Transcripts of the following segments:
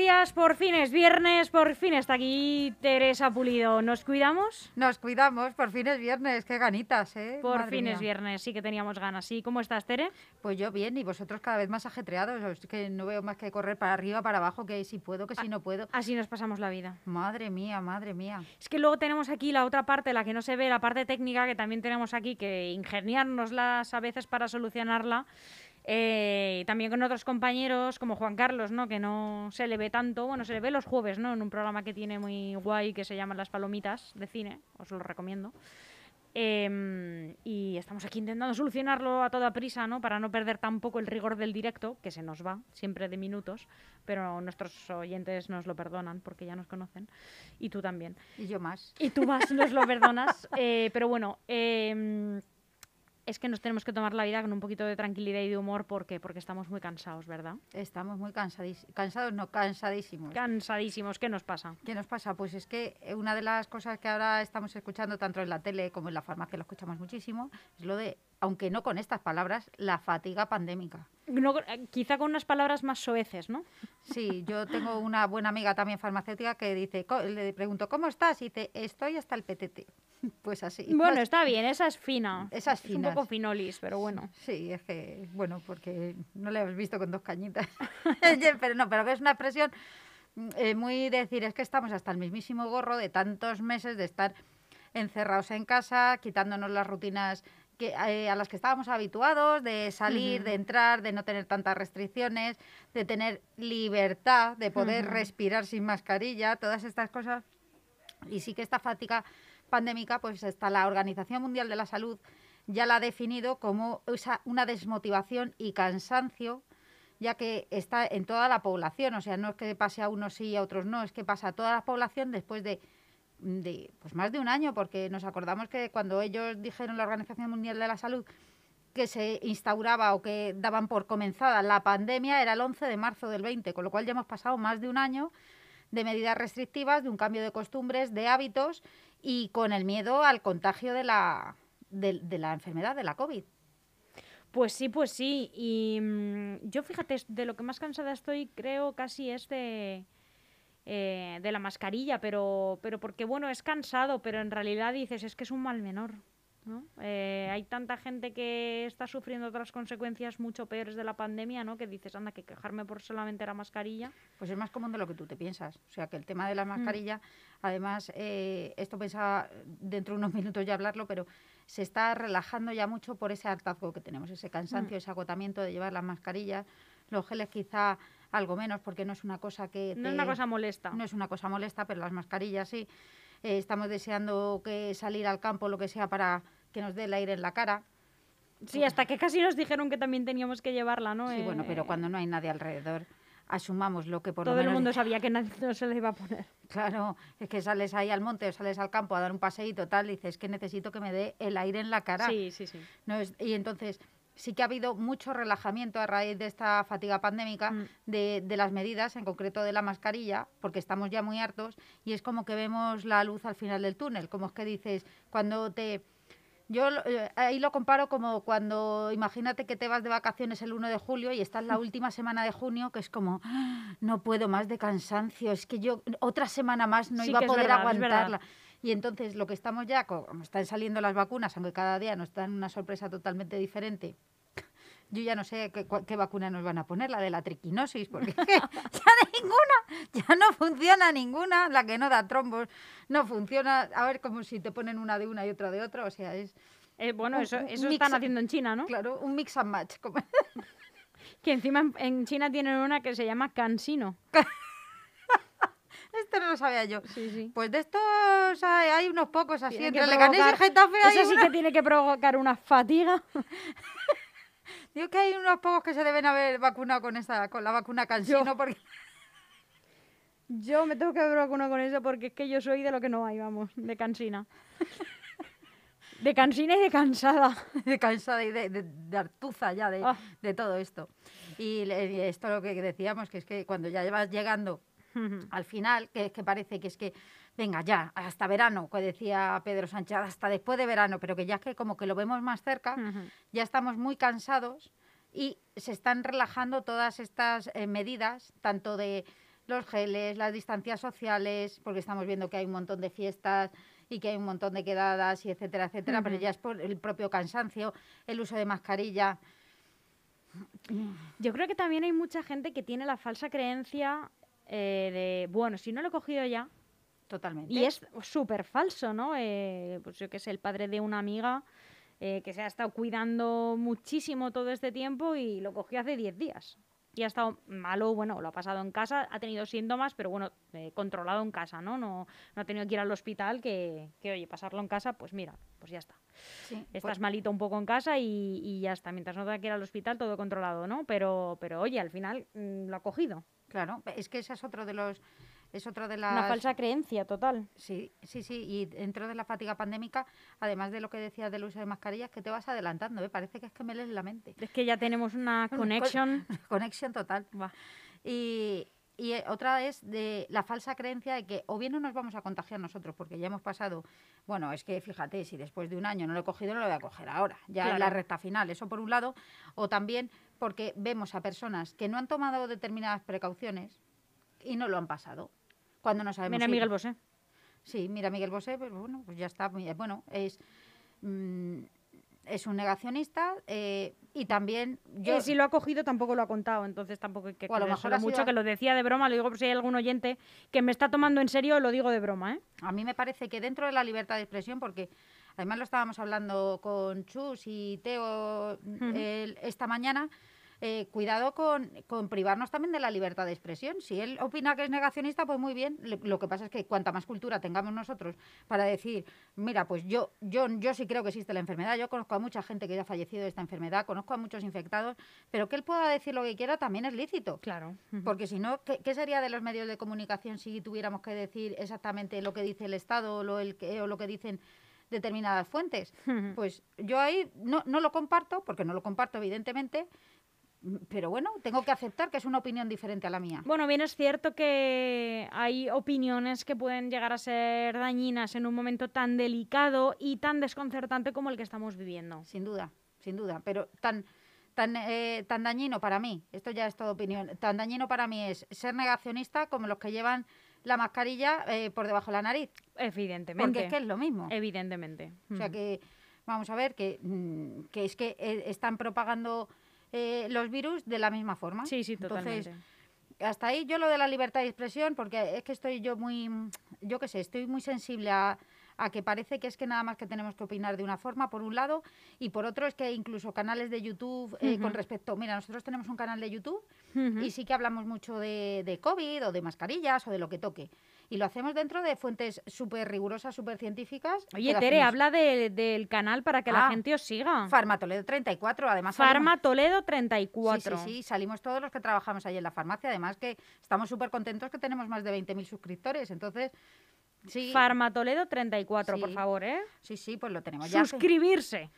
Días, por fin es viernes, por fin está aquí Teresa Pulido. ¿Nos cuidamos? Nos cuidamos, por fin es viernes, qué ganitas, ¿eh? Por Madre fin mía. es viernes, sí que teníamos ganas. ¿Sí? ¿Cómo estás, Tere? Pues yo bien, y vosotros cada vez más ajetreados, es que no veo más que correr para arriba, para abajo, que si puedo, que si no puedo. Así nos pasamos la vida. Madre mía, madre mía. Es que luego tenemos aquí la otra parte, la que no se ve, la parte técnica, que también tenemos aquí que ingeniárnoslas a veces para solucionarla. Eh, también con otros compañeros como Juan Carlos, ¿no? que no se le ve tanto. Bueno, se le ve los jueves, ¿no? En un programa que tiene muy guay que se llama Las Palomitas de Cine, os lo recomiendo. Em, y estamos aquí intentando solucionarlo a toda prisa, ¿no? Para no perder tampoco el rigor del directo, que se nos va siempre de minutos, pero nuestros oyentes nos lo perdonan porque ya nos conocen. Y tú también. Y yo más. Y tú más nos lo perdonas. eh, pero bueno, em, es que nos tenemos que tomar la vida con un poquito de tranquilidad y de humor porque, porque estamos muy cansados, ¿verdad? Estamos muy cansadísimos, cansados, no, cansadísimos. Cansadísimos. ¿Qué nos pasa? ¿Qué nos pasa? Pues es que eh, una de las cosas que ahora estamos escuchando tanto en la tele como en la farmacia, lo escuchamos muchísimo, es lo de, aunque no con estas palabras, la fatiga pandémica. No, eh, quizá con unas palabras más soeces, ¿no? Sí, yo tengo una buena amiga también farmacéutica que dice, le pregunto, ¿cómo estás? Y dice, estoy hasta el PTT. Pues así. Bueno, está bien, esa es fina. Esa es un fina. poco finolis, pero bueno. Sí, es que, bueno, porque no le hemos visto con dos cañitas. pero no, pero es una expresión mm, eh, muy de decir, es que estamos hasta el mismísimo gorro de tantos meses de estar encerrados en casa, quitándonos las rutinas que, eh, a las que estábamos habituados, de salir, de entrar, de no tener tantas restricciones, de tener libertad, de poder respirar sin mascarilla, todas estas cosas. Y sí que esta fatiga pandémica, pues está la Organización Mundial de la Salud ya la ha definido como una desmotivación y cansancio, ya que está en toda la población. O sea, no es que pase a unos sí y a otros no, es que pasa a toda la población después de, de pues más de un año, porque nos acordamos que cuando ellos dijeron la Organización Mundial de la Salud que se instauraba o que daban por comenzada la pandemia era el 11 de marzo del 20, con lo cual ya hemos pasado más de un año de medidas restrictivas, de un cambio de costumbres, de hábitos y con el miedo al contagio de la, de, la enfermedad, de la COVID. Pues sí, pues sí. Y mm, yo fíjate, de lo que más cansada estoy, creo casi es de, eh, de la mascarilla, pero, pero porque bueno, es cansado, pero en realidad dices, es que es un mal menor. ¿No? Eh, hay tanta gente que está sufriendo otras consecuencias mucho peores de la pandemia, ¿no? Que dices, anda, que quejarme por solamente la mascarilla. Pues es más común de lo que tú te piensas. O sea, que el tema de la mascarilla, además, eh, esto pensaba dentro de unos minutos ya hablarlo, pero se está relajando ya mucho por ese hartazgo que tenemos, ese cansancio, ese agotamiento de llevar las mascarillas. Los geles quizá algo menos, porque no es una cosa que... No es una cosa molesta. No es una cosa molesta, pero las mascarillas sí. Eh, estamos deseando que salir al campo, lo que sea, para que nos dé el aire en la cara. Sí, hasta que casi nos dijeron que también teníamos que llevarla, ¿no? Sí, bueno, pero Eh, cuando no hay nadie alrededor, asumamos lo que por Todo lo el menos... mundo sabía que nadie no se le iba a poner. Claro, es que sales ahí al monte o sales al campo a dar un paseíto tal, y dices que necesito que me dé el aire en la cara. Sí, sí, sí. No es- y entonces sí que ha habido mucho relajamiento a raíz de esta fatiga pandémica Mm. de, de las medidas, en concreto de la mascarilla, porque estamos ya muy hartos y es como que vemos la luz al final del túnel, como es que dices, cuando te... Yo lo- eh, ahí lo comparo como cuando imagínate que te vas de vacaciones el 1 de julio y estás la última semana de junio, que es como, "Ah, no puedo más de cansancio, es que yo otra semana más no Sí iba a poder verdad, aguantarla. Y entonces lo que estamos ya, co- como están saliendo las vacunas, aunque cada día nos dan una sorpresa totalmente diferente, yo ya no sé qué, qué vacuna nos van a poner, la de la triquinosis, porque ya ninguna, ya no funciona ninguna, la que no da trombos, no funciona, a ver como si te ponen una de una y otra de otra, o sea, es, Eh, bueno, Un- eso, eso están haciendo en China, ¿no? claro, un mix and match. como- Que encima en, China tienen una que se llama Cansino. Esto no lo sabía yo. Sí, sí. Pues de estos hay, hay unos pocos así, Tiene entre Leganés y Getafe hay Eso sí una- que tiene que provocar una fatiga. Digo que hay unos pocos que se deben haber vacunado con esa, con la vacuna cansino, Yo. porque Yo me tengo que ver vacunar con eso porque es que yo soy de lo que no hay, vamos, de cansina. De cansina y de cansada. de cansada y de, de, de hartuza ya de, Ah. de todo esto. Y esto lo que decíamos, que es que cuando ya vas llegando al final, que es que parece que es que, venga, ya, hasta verano, que decía Pedro Sánchez, hasta después de verano, pero que ya que como que lo vemos más cerca, ya estamos muy cansados y se están relajando todas estas eh, medidas, tanto de los geles, las distancias sociales, porque estamos viendo que hay un montón de fiestas y que hay un montón de quedadas y etcétera, etcétera, pero ya es por el propio cansancio, el uso de mascarilla. Yo creo que también hay mucha gente que tiene la falsa creencia eh, de, bueno, si no lo he cogido ya, Totalmente. y es súper falso, ¿no? Eh, pues yo que sé, el padre de una amiga eh, que se ha estado cuidando muchísimo todo este tiempo y lo cogió hace 10 días. Y ha estado malo, bueno, lo ha pasado en casa, ha tenido síntomas, pero bueno, eh, controlado en casa, ¿no? ¿no? No ha tenido que ir al hospital, que, que, oye, pasarlo en casa, pues mira, pues ya está. Sí, Estás pues- malito un poco en casa y, y ya está. Mientras no tenga que ir al hospital, todo controlado, ¿no? Pero, pero oye, al final mm, lo ha cogido. Claro, es que ese es otro de los es otro de las Una falsa creencia total. Sí, sí, sí, y dentro de la fatiga pandémica, además de lo que decías del uso de mascarillas, que te vas adelantando, ¿eh? parece que es que me lees la mente. Es que ya tenemos una Con- connection. Conexión total. Buah. Y, y, eh, otra es de la falsa creencia de que o bien no nos vamos a contagiar nosotros, porque ya hemos pasado, bueno, es que fíjate, si después de un año no lo he cogido, no lo voy a coger ahora, ya en la recta final, eso por un lado, o también porque vemos a personas que no han tomado determinadas precauciones y no lo han pasado. Cuando no sabemos Mira, Miguel Bosé. Sí, mira, Miguel Bosé, pues bueno, pues ya está. Bueno, es, mm, es un negacionista eh, y también yo... Eh, si lo ha cogido tampoco lo ha contado, entonces tampoco hay que O a lo mejor ha mucho, que lo decía de broma, lo digo por si hay algún oyente que me está tomando en serio, lo digo de broma, ¿eh? A mí me parece que dentro de la libertad de expresión, porque además lo estábamos hablando con Chus y Teo el- esta mañana, eh, cuidado con, con privarnos también de la libertad de expresión. Si él opina que es negacionista, pues muy bien. Le- Lo que pasa es que cuanta más cultura tengamos nosotros para decir, mira, pues yo, yo, yo sí creo que existe la enfermedad, yo conozco a mucha gente que ya ha fallecido de esta enfermedad, conozco a muchos infectados, pero que él pueda decir lo que quiera también es lícito. Claro. Porque si no, ¿qué, qué sería de los medios de comunicación si tuviéramos que decir exactamente lo que dice el Estado o lo, el que- o lo que dicen determinadas fuentes? Pues yo ahí no, no lo comparto, porque no lo comparto evidentemente, pero bueno, tengo que aceptar que es una opinión diferente a la mía. Bueno, bien es cierto que hay opiniones que pueden llegar a ser dañinas en un momento tan delicado y tan desconcertante como el que estamos viviendo. Sin duda, sin duda, pero tan... Tan, eh, tan dañino para mí, esto ya es toda opinión, tan dañino para mí es ser negacionista como los que llevan la mascarilla eh, por debajo de la nariz, Evidentemente. porque es que es lo mismo. Evidentemente. O sea que, vamos a ver, que, mm, que es que eh, están propagando eh, los virus de la misma forma. Sí, sí, Entonces, totalmente. hasta ahí yo lo de la libertad de expresión, porque es que estoy yo muy, yo qué sé, estoy muy sensible a, a que parece que es que nada más que tenemos que opinar de una forma, por un lado, y por otro es que incluso canales de YouTube eh, con respecto, mira, nosotros tenemos un canal de YouTube y sí que hablamos mucho de, de COVID o de mascarillas o de lo que toque. Y lo hacemos dentro de fuentes súper rigurosas, súper científicas. Oye, Tere, hacemos. habla de- del canal para que la Ah, gente os siga. Farma Toledo 34, además. salimos- Farma Toledo Sí, 34. sí, sí, salimos todos los que trabajamos ahí en la farmacia. Además que estamos súper contentos que tenemos más de 20.000 suscriptores. Entonces, sí, Farma Toledo 34, por Sí. favor, ¿eh? sí, sí, pues lo tenemos ya. Suscribirse.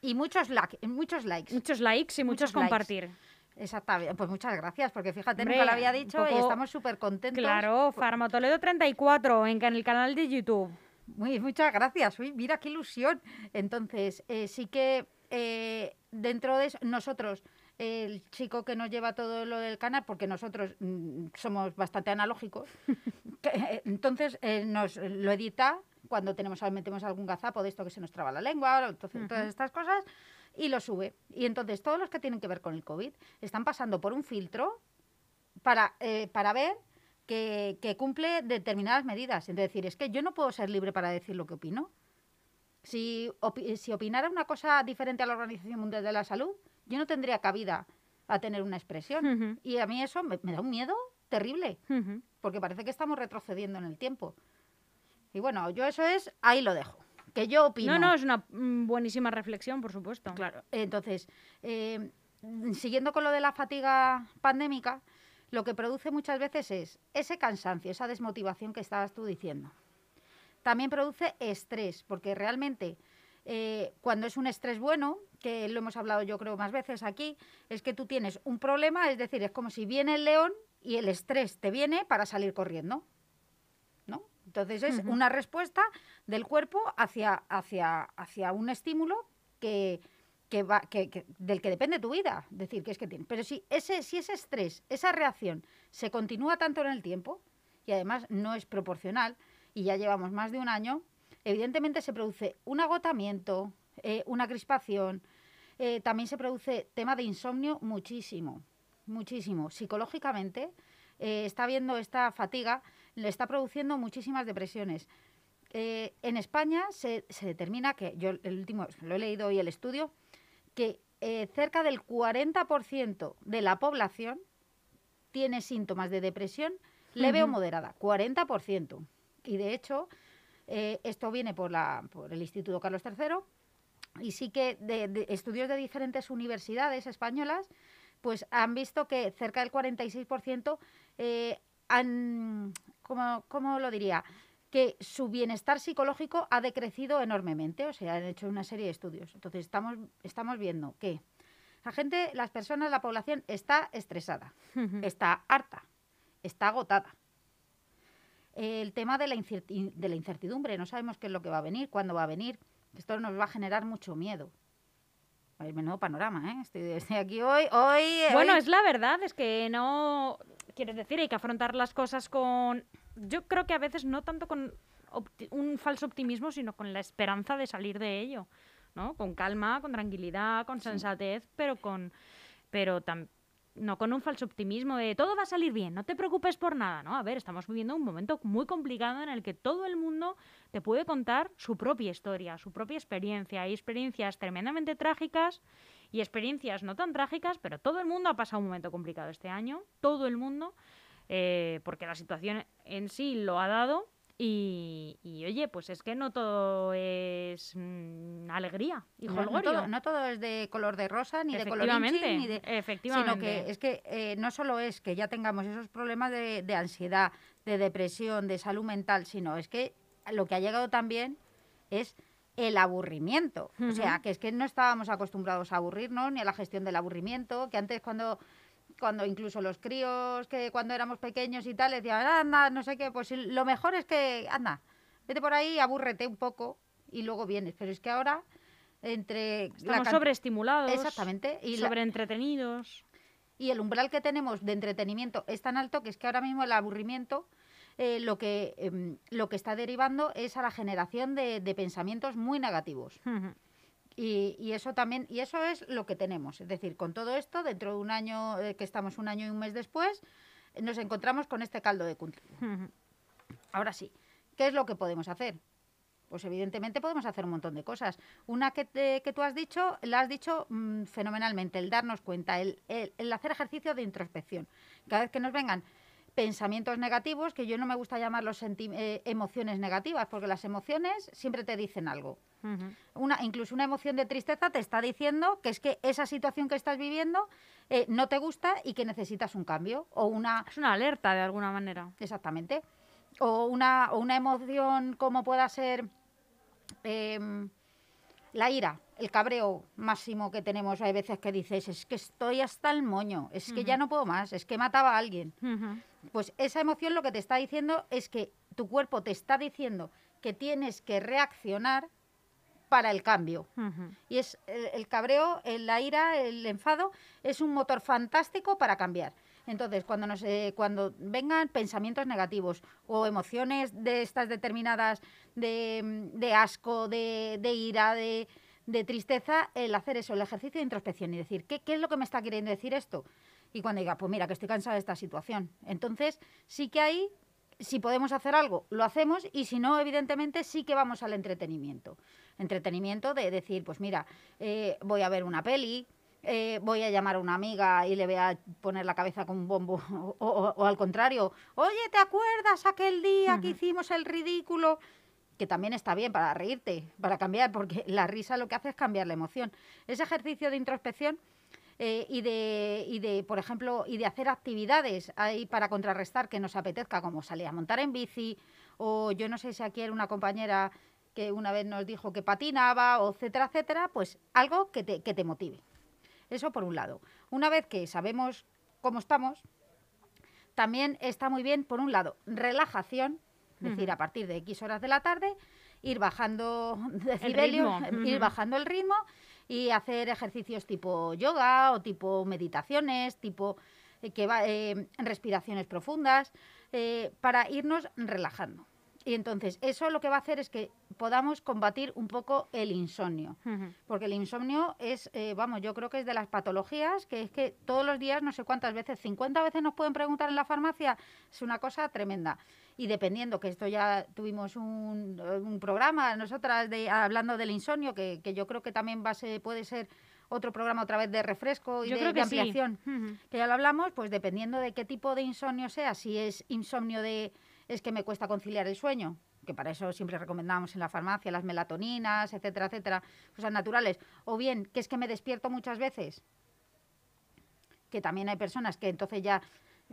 Y muchos, like- muchos likes. Muchos likes y muchos, Muchos likes. Exactamente. Pues muchas gracias, porque fíjate, Hombre, nunca lo había dicho y estamos súper contentos. Claro, Farma Toledo 34 en, el canal de YouTube. Muy, muchas gracias. Uy, mira qué ilusión. Entonces, eh, sí que eh, dentro de eso, nosotros, el chico que nos lleva todo lo del canal, porque nosotros mm, somos bastante analógicos, que, eh, entonces eh, nos lo edita cuando tenemos metemos algún gazapo de esto que se nos traba la lengua, entonces, todas estas cosas, y lo sube. Y entonces todos los que tienen que ver con el COVID están pasando por un filtro para, eh, para ver que, que cumple determinadas medidas. Es decir, es que yo no puedo ser libre para decir lo que opino. Si, opi- si opinara una cosa diferente a la Organización Mundial de la Salud, yo no tendría cabida a tener una expresión. Y a mí eso me, me da un miedo terrible, porque parece que estamos retrocediendo en el tiempo. Y bueno, yo eso es, ahí lo dejo. Que yo opino. No, no, es una mm, buenísima reflexión, por supuesto. Claro. Entonces, eh, siguiendo con lo de la fatiga pandémica, lo que produce muchas veces es ese cansancio, esa desmotivación que estabas tú diciendo. También produce estrés, porque realmente eh, cuando es un estrés bueno, que lo hemos hablado yo creo más veces aquí, es que tú tienes un problema, es decir, es como si viene el león y el estrés te viene para salir corriendo. Entonces es una respuesta del cuerpo hacia, hacia, hacia un estímulo que, que va, que, del que depende tu vida. Decir, que es que tiene. Pero si ese, si ese estrés, esa reacción se continúa tanto en el tiempo, y además no es proporcional, y ya llevamos más de un año, evidentemente se produce un agotamiento, eh, una crispación, eh, también se produce tema de insomnio muchísimo, muchísimo. Psicológicamente eh, está viendo esta fatiga, le está produciendo muchísimas depresiones. en España se, se, determina que, yo el último, lo he leído hoy el estudio, que cerca del 40% de la población tiene síntomas de depresión leve o moderada, 40%. Y de hecho, esto viene por, la, por el Instituto Carlos III y sí que de, estudios de diferentes universidades españolas pues han visto que cerca del 46% eh, han, ¿cómo, lo diría? que su bienestar psicológico ha decrecido enormemente, o sea, han hecho una serie de estudios. Entonces, estamos, estamos viendo que la gente, las personas, la población está estresada, está harta, está agotada. El tema de la, de la incertidumbre, no sabemos qué es lo que va a venir, cuándo va a venir. Esto nos va a generar mucho miedo. El menudo panorama, ¿eh? Estoy, aquí hoy, hoy... Bueno, es la verdad, es que no... Quieres decir, hay que afrontar las cosas con... Yo creo que a veces no tanto con un falso optimismo, sino con la esperanza de salir de ello, ¿no? Con calma, con tranquilidad, con sensatez, pero con... Pero también no con un falso optimismo de todo va a salir bien, no te preocupes por nada, ¿no? A ver, estamos viviendo un momento muy complicado en el que todo el mundo te puede contar su propia historia, su propia experiencia. Hay experiencias tremendamente trágicas y experiencias no tan trágicas, pero todo el mundo ha pasado un momento complicado este año, todo el mundo, eh, porque la situación en sí lo ha dado y, oye, pues es que no todo es mm, alegría y no, no, todo, es de color de rosa, ni de color inchi, ni de... Efectivamente. Sino que es que eh, no solo es que ya tengamos esos problemas de, ansiedad, de depresión, de salud mental, sino es que lo que ha llegado también es el aburrimiento. O sea, que es que no estábamos acostumbrados a aburrirnos, ni a la gestión del aburrimiento, que antes cuando cuando incluso los críos que cuando éramos pequeños y tal decían, anda, no sé qué, pues lo mejor es que, anda, vete por ahí, abúrrete un poco y luego vienes. Pero es que ahora, entre... Estamos sobreestimulados. Exactamente. Y sobreentretenidos. Y el umbral que tenemos de entretenimiento es tan alto que es que ahora mismo el aburrimiento eh, lo, que, em, lo que está derivando es a la generación de, pensamientos muy negativos. Y, eso también, y eso es lo que tenemos. Es decir, con todo esto, dentro de un año, eh, que estamos un año y un mes después, nos encontramos con este caldo de cultivo. Ahora sí, ¿qué es lo que podemos hacer? Pues evidentemente podemos hacer un montón de cosas. Una que, que tú has dicho, la has dicho mm, fenomenalmente, el darnos cuenta, el, el, hacer ejercicio de introspección. Cada vez que nos vengan pensamientos negativos, que yo no me gusta llamarlos eh, emociones negativas, porque las emociones siempre te dicen algo. una, incluso una emoción de tristeza te está diciendo que es que esa situación que estás viviendo eh, no te gusta y que necesitas un cambio. O una... Es una alerta de alguna manera. Exactamente. O una, o una emoción como pueda ser em, la ira, el cabreo máximo que tenemos. Hay veces que dices, es que estoy hasta el moño, es que ya no puedo más, es que mataba a alguien. Pues esa emoción lo que te está diciendo es que tu cuerpo te está diciendo que tienes que reaccionar para el cambio. Y es el, cabreo, la ira, el enfado, es un motor fantástico para cambiar. Entonces, cuando, nos, eh, cuando vengan pensamientos negativos o emociones de estas determinadas de, de asco, de, de ira, de, de, tristeza, el hacer eso, el ejercicio de introspección y decir, ¿qué, ¿qué es lo que me está queriendo decir esto? y cuando diga, pues mira, que estoy cansada de esta situación. Entonces, sí que ahí, si podemos hacer algo, lo hacemos y si no, evidentemente, sí que vamos al entretenimiento. Entretenimiento de decir, pues mira, eh, voy a ver una peli, eh, voy a llamar a una amiga y le voy a poner la cabeza con un bombo, o, al contrario, oye, ¿te acuerdas aquel día que hicimos el ridículo? que también está bien para reírte, para cambiar, porque la risa lo que hace es cambiar la emoción. Ese ejercicio de introspección eh, y, de, y de, por ejemplo, y de hacer actividades ahí para contrarrestar que nos apetezca, como salir a montar en bici, o yo no sé si aquí era una compañera que una vez nos dijo que patinaba, o etcétera, etcétera, pues algo que te, que te motive. Eso por un lado. Una vez que sabemos cómo estamos, también está muy bien, por un lado, relajación, es decir, a partir de X horas de la tarde, ir bajando decibelios, ir bajando el ritmo y hacer ejercicios tipo yoga o tipo meditaciones, tipo eh, que va, eh, respiraciones profundas, eh, para irnos relajando. Y entonces, eso lo que va a hacer es que podamos combatir un poco el insomnio. Porque el insomnio es, eh, vamos, yo creo que es de las patologías que es que todos los días, no sé cuántas veces, 50 veces nos pueden preguntar en la farmacia, es una cosa tremenda. Y dependiendo, que esto ya tuvimos un, un programa, nosotras, de, hablando del insomnio, que, que yo creo que también va a ser- puede ser otro programa otra vez de refresco y Yo de, creo de que sí. ampliación que ya lo hablamos, pues dependiendo de qué tipo de insomnio sea, si es insomnio de es que me cuesta conciliar el sueño, que para eso siempre recomendamos en la farmacia las melatoninas, etcétera, etcétera, cosas naturales, o bien que es que me despierto muchas veces, que también hay personas que entonces ya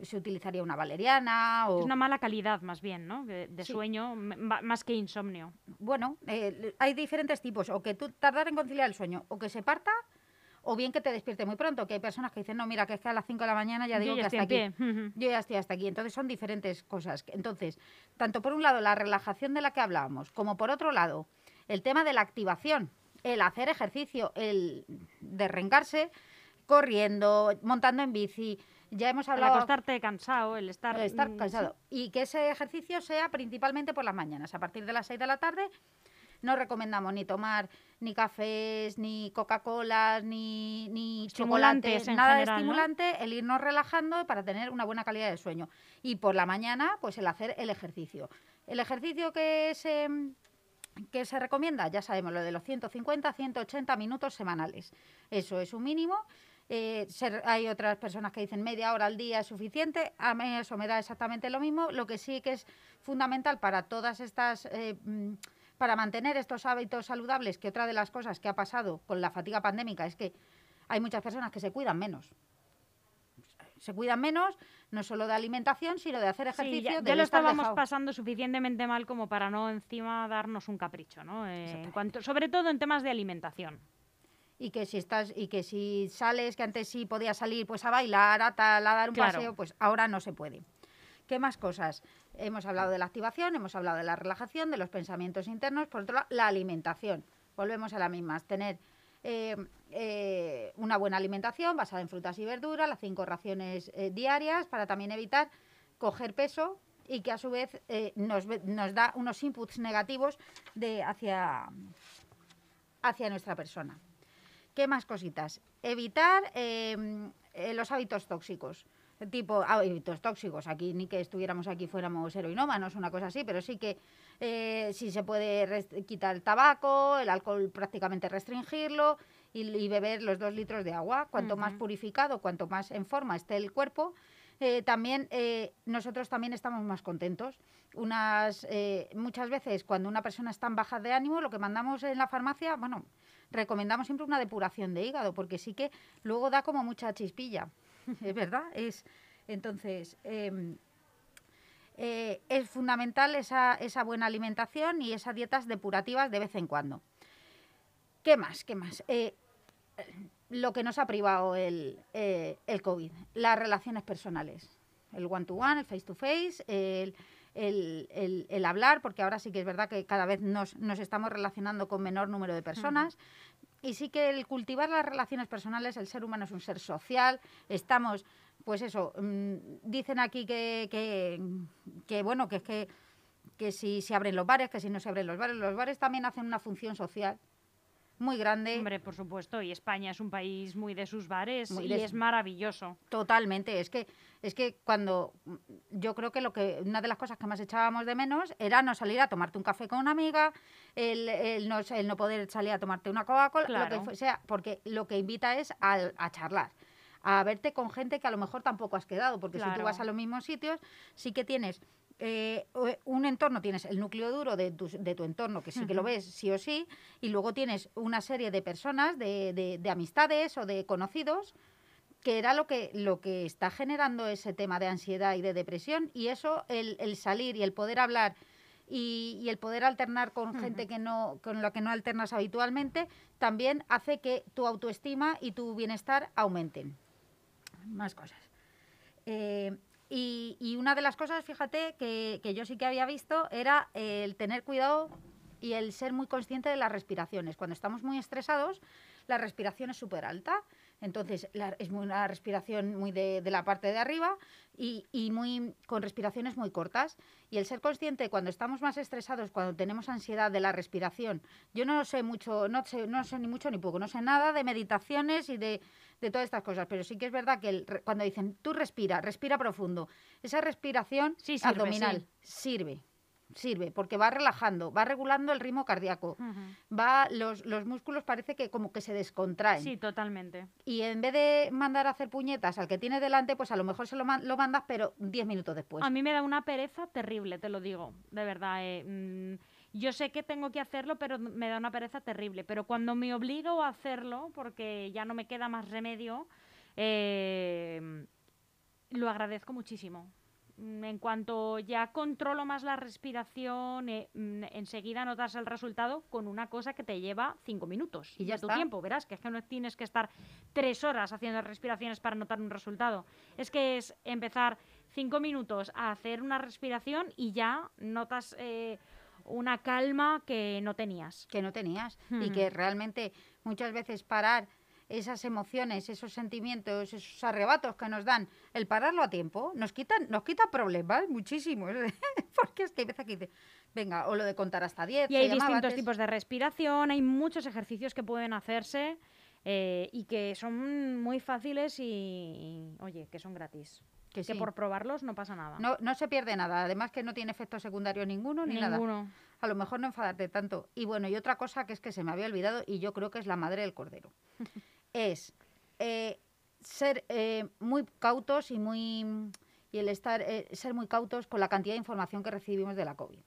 se utilizaría una valeriana o Es una mala calidad, más bien, ¿no? De, de Sí. sueño, más que insomnio. bueno, eh, hay diferentes tipos, o que tú tardar en conciliar el sueño, o que se parta, o bien que te despierte muy pronto, que hay personas que dicen, no, mira, que es que a las 5 de la mañana ya Yo digo ya que hasta aquí. Yo ya estoy hasta aquí. Entonces son diferentes cosas. Entonces, tanto por un lado la relajación de la que hablábamos, como por otro lado el tema de la activación, el hacer ejercicio, el derrengarse corriendo, montando en bici. Ya hemos El hablado acostarte cansado, el estar... el estar mm, cansado. Y que ese ejercicio sea principalmente por las mañanas. A partir de las 6 de la tarde no recomendamos ni tomar ni cafés, ni Coca-Colas, ni, ni chocolates, nada general, de ¿no? estimulante, el irnos relajando para tener una buena calidad de sueño. Y por la mañana, pues el hacer el ejercicio. El ejercicio que se, que se recomienda, ya sabemos, lo de los 150, 180 minutos semanales. Eso es un mínimo. Eh, ser- hay otras personas que dicen media hora al día es suficiente. A mí eso me da exactamente lo mismo. Lo que sí que es fundamental para todas estas, eh, mm, para mantener estos hábitos saludables, que otra de las cosas que ha pasado con la fatiga pandémica es que hay muchas personas que se cuidan menos. Se cuidan menos, no solo de alimentación, sino de hacer Sí, ejercicio. ya, de ya lo estábamos dejado. pasando suficientemente mal como para no encima darnos un capricho, ¿no? Eh, en Exactamente. cuanto, sobre todo en temas de alimentación. y que si estás y que si sales que antes sí podías salir pues a bailar a tal a dar un Claro. paseo pues ahora no se puede qué más cosas hemos hablado de la activación hemos hablado de la relajación de los pensamientos internos por otro lado la alimentación volvemos a la misma tener eh, eh, una buena alimentación basada en frutas y verduras las cinco raciones eh, diarias para también evitar coger peso y que a su vez nos, nos da unos inputs negativos de hacia hacia nuestra persona ¿Qué más cositas? Evitar los hábitos tóxicos. Tipo hábitos tóxicos. Aquí ni que estuviéramos aquí fuéramos heroinómanos, una cosa así, pero sí que eh, si se puede quitar el tabaco, el alcohol prácticamente restringirlo y, y beber los dos litros de agua. Cuanto más purificado, cuanto más en forma esté el cuerpo, eh, también eh, nosotros también estamos más contentos. Unas, eh, muchas veces cuando una persona está en baja de ánimo, lo que mandamos en la farmacia, bueno, recomendamos siempre una depuración de hígado, porque sí que luego da como mucha chispilla. es verdad, es entonces em, eh, es fundamental esa, esa buena alimentación y esas dietas depurativas de vez en cuando. ¿Qué más? ¿Qué más? Eh, lo que nos ha privado el, eh, el COVID, las relaciones personales, el one-to-one, el face-to-face, el, el- el- el hablar, porque ahora sí que es verdad que cada vez nos, nos estamos relacionando con menor número de personas. Y sí que el cultivar las relaciones personales, el ser humano es un ser social, estamos, pues eso, mm, dicen aquí que, que, que, bueno, que es que, que si se abren los bares, que si no se abren los bares, los bares también hacen una función social muy grande. Hombre, por supuesto, y España es un país muy de sus bares Muy y de es maravilloso. Totalmente, es que es que cuando mm, yo creo que lo que una de las cosas que más echábamos de menos era no salir a tomarte un café con una amiga, el, el no, el no poder salir a tomarte una Coca-Cola, lo Claro. que sea, porque lo que invita es al- a, charlar, a verte con gente que a lo mejor tampoco has quedado, porque si tú Claro. vas a los mismos sitios, sí que tienes eh, o- un entorno, tienes el núcleo duro de tu, de tu entorno, que sí que lo ves sí o sí, y luego tienes una serie de personas, de, de- de amistades o de conocidos, que era lo que, lo que está generando ese tema de ansiedad y de depresión. Y eso, el, el salir y el poder hablar y, y el poder alternar con gente que no, con la que no alternas habitualmente, también hace que tu autoestima y tu bienestar aumenten. Más cosas. Eh, y, una de las cosas, fíjate, que, que yo sí que había visto era el tener cuidado y el ser muy consciente de las respiraciones. Cuando estamos muy estresados, la respiración es súper alta. Entonces, la- es muy- una respiración muy de, de la parte de arriba y, y muy con respiraciones muy cortas. Y el ser consciente cuando estamos más estresados, cuando tenemos ansiedad de la respiración, yo no sé mucho, no sé, no sé ni mucho ni poco, no sé nada de meditaciones y de, de todas estas cosas, pero sí que es verdad que el cuando dicen tú respira, respira profundo, esa respiración Sí, sirve, abdominal sí. sirve, sirve, porque va relajando, va regulando el ritmo cardíaco, va los, los músculos parece que como que se descontraen. Sí, totalmente. Y en vez de mandar a hacer puñetas al que tiene delante, pues a lo mejor se lo, man- lo mandas, pero 10 minutos después. A mí me da una pereza terrible, te lo digo, de verdad. eh, mm, yo sé que tengo que hacerlo, pero me da una pereza terrible. Pero cuando me obligo a hacerlo, porque ya no me queda más remedio, eh, lo agradezco muchísimo. Mm, En cuanto ya controlo más la respiración, eh, mm, enseguida notas el resultado con una cosa que te lleva cinco minutos Y ya tu está. tiempo. Verás que es que no tienes que estar tres horas haciendo respiraciones para notar un resultado. Es que es empezar cinco minutos a hacer una respiración y ya notas eh, una calma que no tenías. que no tenías y Ujú. que realmente muchas veces parar esas emociones, esos sentimientos, esos arrebatos que nos dan, el pararlo a tiempo, nos quitan, nos quita problemas muchísimos. Porque es que hay veces que dice, venga, o lo de contar hasta 10. Y hay distintos antes. tipos de respiración, hay muchos ejercicios que pueden hacerse eh, y que son muy fáciles y, y, oye, que son gratis. que Que sí. por probarlos no pasa nada. no, no se pierde nada, además que no tiene efecto secundario ninguno ni nada. Ninguno. A lo mejor no enfadarte tanto. Y bueno, y otra cosa que es que se me había olvidado y yo creo que es la madre del cordero. es eh, ser eh, muy cautos y muy y el estar eh, ser muy cautos con la cantidad de información que recibimos de la COVID.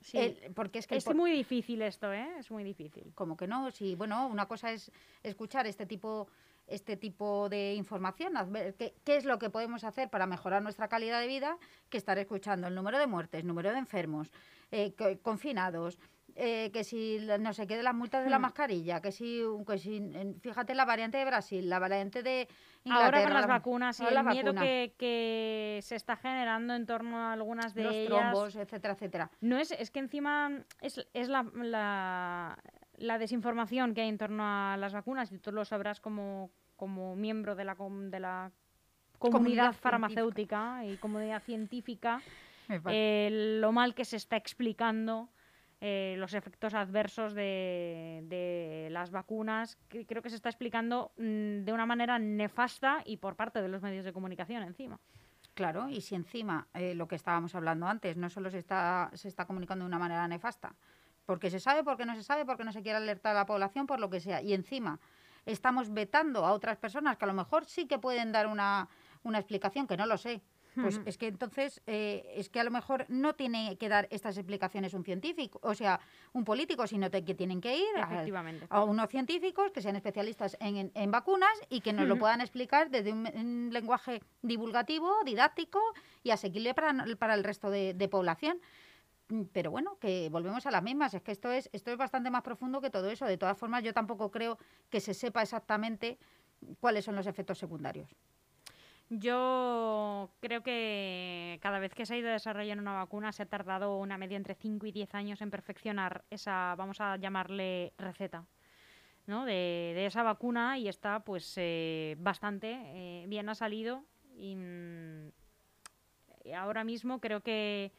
Sí. El- porque es que es por- muy difícil esto, ¿eh? Es muy difícil. como que no, si bueno, una cosa es escuchar este tipo este tipo de información, ver qué, qué es lo que podemos hacer para mejorar nuestra calidad de vida, que estar escuchando el número de muertes, número de enfermos, eh, co- confinados, eh, que si no sé qué de las multas de la Hmm. mascarilla, que si, que si fíjate la variante de Brasil, la variante de Ahora con Inglaterra, las la- vacunas y el miedo que, que se está generando en torno a algunas de los ellas. trombos, etcétera, etcétera. No es, es que encima es, es la, la, la desinformación que hay en torno a las vacunas, y tú lo sabrás como, como miembro de la, com- de la comunidad, Comunidad científica. farmacéutica y comunidad científica, eh, lo mal que se está explicando eh, los efectos adversos de, de las vacunas, creo que se está explicando mm, de una manera nefasta y por parte de los medios de comunicación encima. Claro, y si encima eh, lo que estábamos hablando antes no solo se está, se está comunicando de una manera nefasta, porque se sabe, porque no se sabe, porque no se quiere alertar a la población, por lo que sea, y encima estamos vetando a otras personas que a lo mejor sí que pueden dar una, una explicación, que no lo sé. Pues es que entonces, eh, es que a lo mejor no tiene que dar estas explicaciones un científico, o sea, un político, sino que tienen que ir a, Efectivamente. a unos científicos que sean especialistas en, en- en vacunas y que nos lo puedan explicar desde un, un lenguaje divulgativo, didáctico y asequible para, para el resto de, de población. Mm, Pero bueno, que volvemos a las mismas. Es que esto es, esto es bastante más profundo que todo eso. De todas formas, yo tampoco creo que se sepa exactamente cuáles son los efectos secundarios. Yo creo que cada vez que se ha ido desarrollando una vacuna se ha tardado una media entre 5 y 10 años en perfeccionar esa, vamos a llamarle receta, ¿no? de, de esa vacuna y está pues eh, bastante eh, bien ha salido y mm, y ahora mismo creo que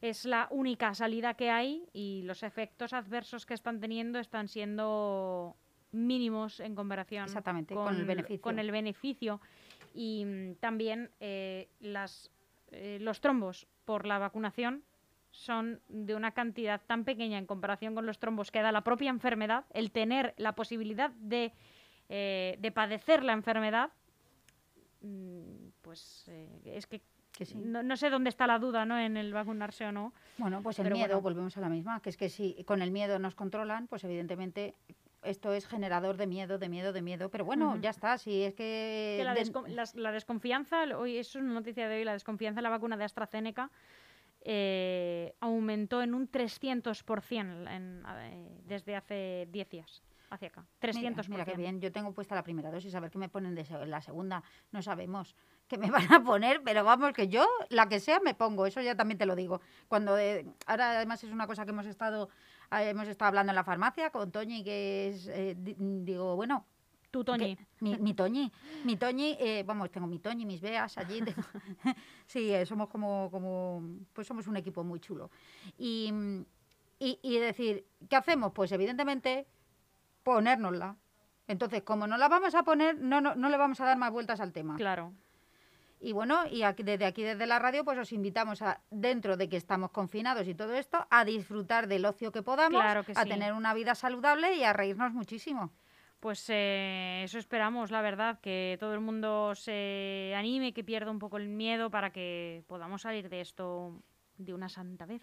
es la única salida que hay y los efectos adversos que están teniendo están siendo mínimos en comparación Exactamente, con el beneficio. con el beneficio. Y mm, también eh, las, eh, los trombos por la vacunación son de una cantidad tan pequeña en comparación con los trombos que da la propia enfermedad, el tener la posibilidad de, eh, de padecer la enfermedad, mm, pues eh, es que Que sí. no, no sé dónde está la duda ¿no? en el vacunarse o no. Bueno, pues el Pero miedo, bueno. volvemos a la misma, que es que si con el miedo nos controlan, pues evidentemente esto es generador de miedo, de miedo, de miedo. Pero bueno, ya está, si es que... Que la, de- descon- la desconfianza, hoy eso es una noticia de hoy, la desconfianza en la vacuna de AstraZeneca eh, aumentó en un 300% en- eh, desde hace 10 días hacia acá. 300%. Mira, mira qué bien, yo tengo puesta la primera dosis, a ver qué me ponen de la segunda, no sabemos qué me van a poner, pero vamos, que yo, la que sea, me pongo, eso ya también te lo digo. Cuando, eh, ahora además es una cosa que hemos estado Hemos estado hablando en la farmacia con Toñi, que es, eh, di- digo, bueno, Tú, Toñi. mi, mi Toñi, mi Toñi, eh, vamos, tengo mi Toñi, mis veas allí. tengo- sí, eh, somos como, como, pues somos un equipo muy chulo. Y, y, y decir, ¿qué hacemos? Pues evidentemente ponérnosla. Entonces, como no la vamos a poner, no, no, no le vamos a dar más vueltas al tema. Claro. Y bueno, y aquí, desde aquí, desde la radio, pues os invitamos a, dentro de que estamos confinados y todo esto, a disfrutar del ocio que podamos, Claro que a sí. tener una vida saludable y a reírnos muchísimo. Pues eh, eso esperamos, la verdad, que todo el mundo se anime, que pierda un poco el miedo para que podamos salir de esto de una santa vez.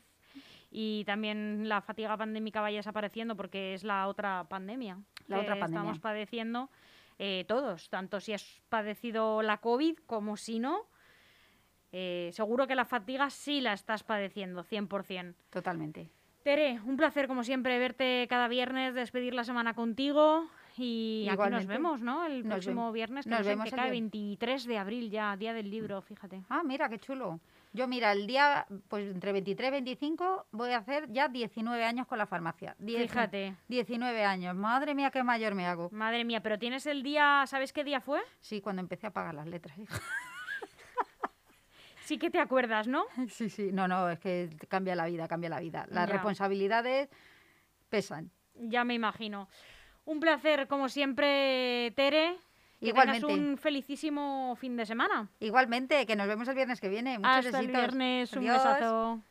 Y también la fatiga pandémica vaya desapareciendo porque es la otra pandemia La que otra pandemia. estamos padeciendo eh, todos, tanto si has padecido la COVID como si no. eh, seguro que la fatiga sí la estás padeciendo, 100%. Totalmente. Tere, un placer como siempre verte cada viernes, despedir la semana contigo y aquí nos vemos, ¿no? El Nos próximo viernes, que, nos no sé, vemos que el cae vier- 23 de abril ya, Día del Libro, fíjate. Ah, mira, qué chulo. Yo, mira, el día, pues entre 23 y 25 voy a hacer ya 19 años con la farmacia. Diez- Fíjate. 19 años. Madre mía, qué mayor me hago. Madre mía, pero tienes el día, ¿sabes qué día fue? Sí, cuando empecé a pagar las letras. hija. Sí que te acuerdas, ¿no? Sí, sí. No, no, es que cambia la vida, cambia la vida. Las Ya. responsabilidades pesan. Ya me imagino. Un placer, como siempre, Tere. Que Igualmente. tengas un felicísimo fin de semana. Igualmente, que nos vemos el viernes que viene. Muchos Hasta el besitos. viernes, un Adiós. besazo.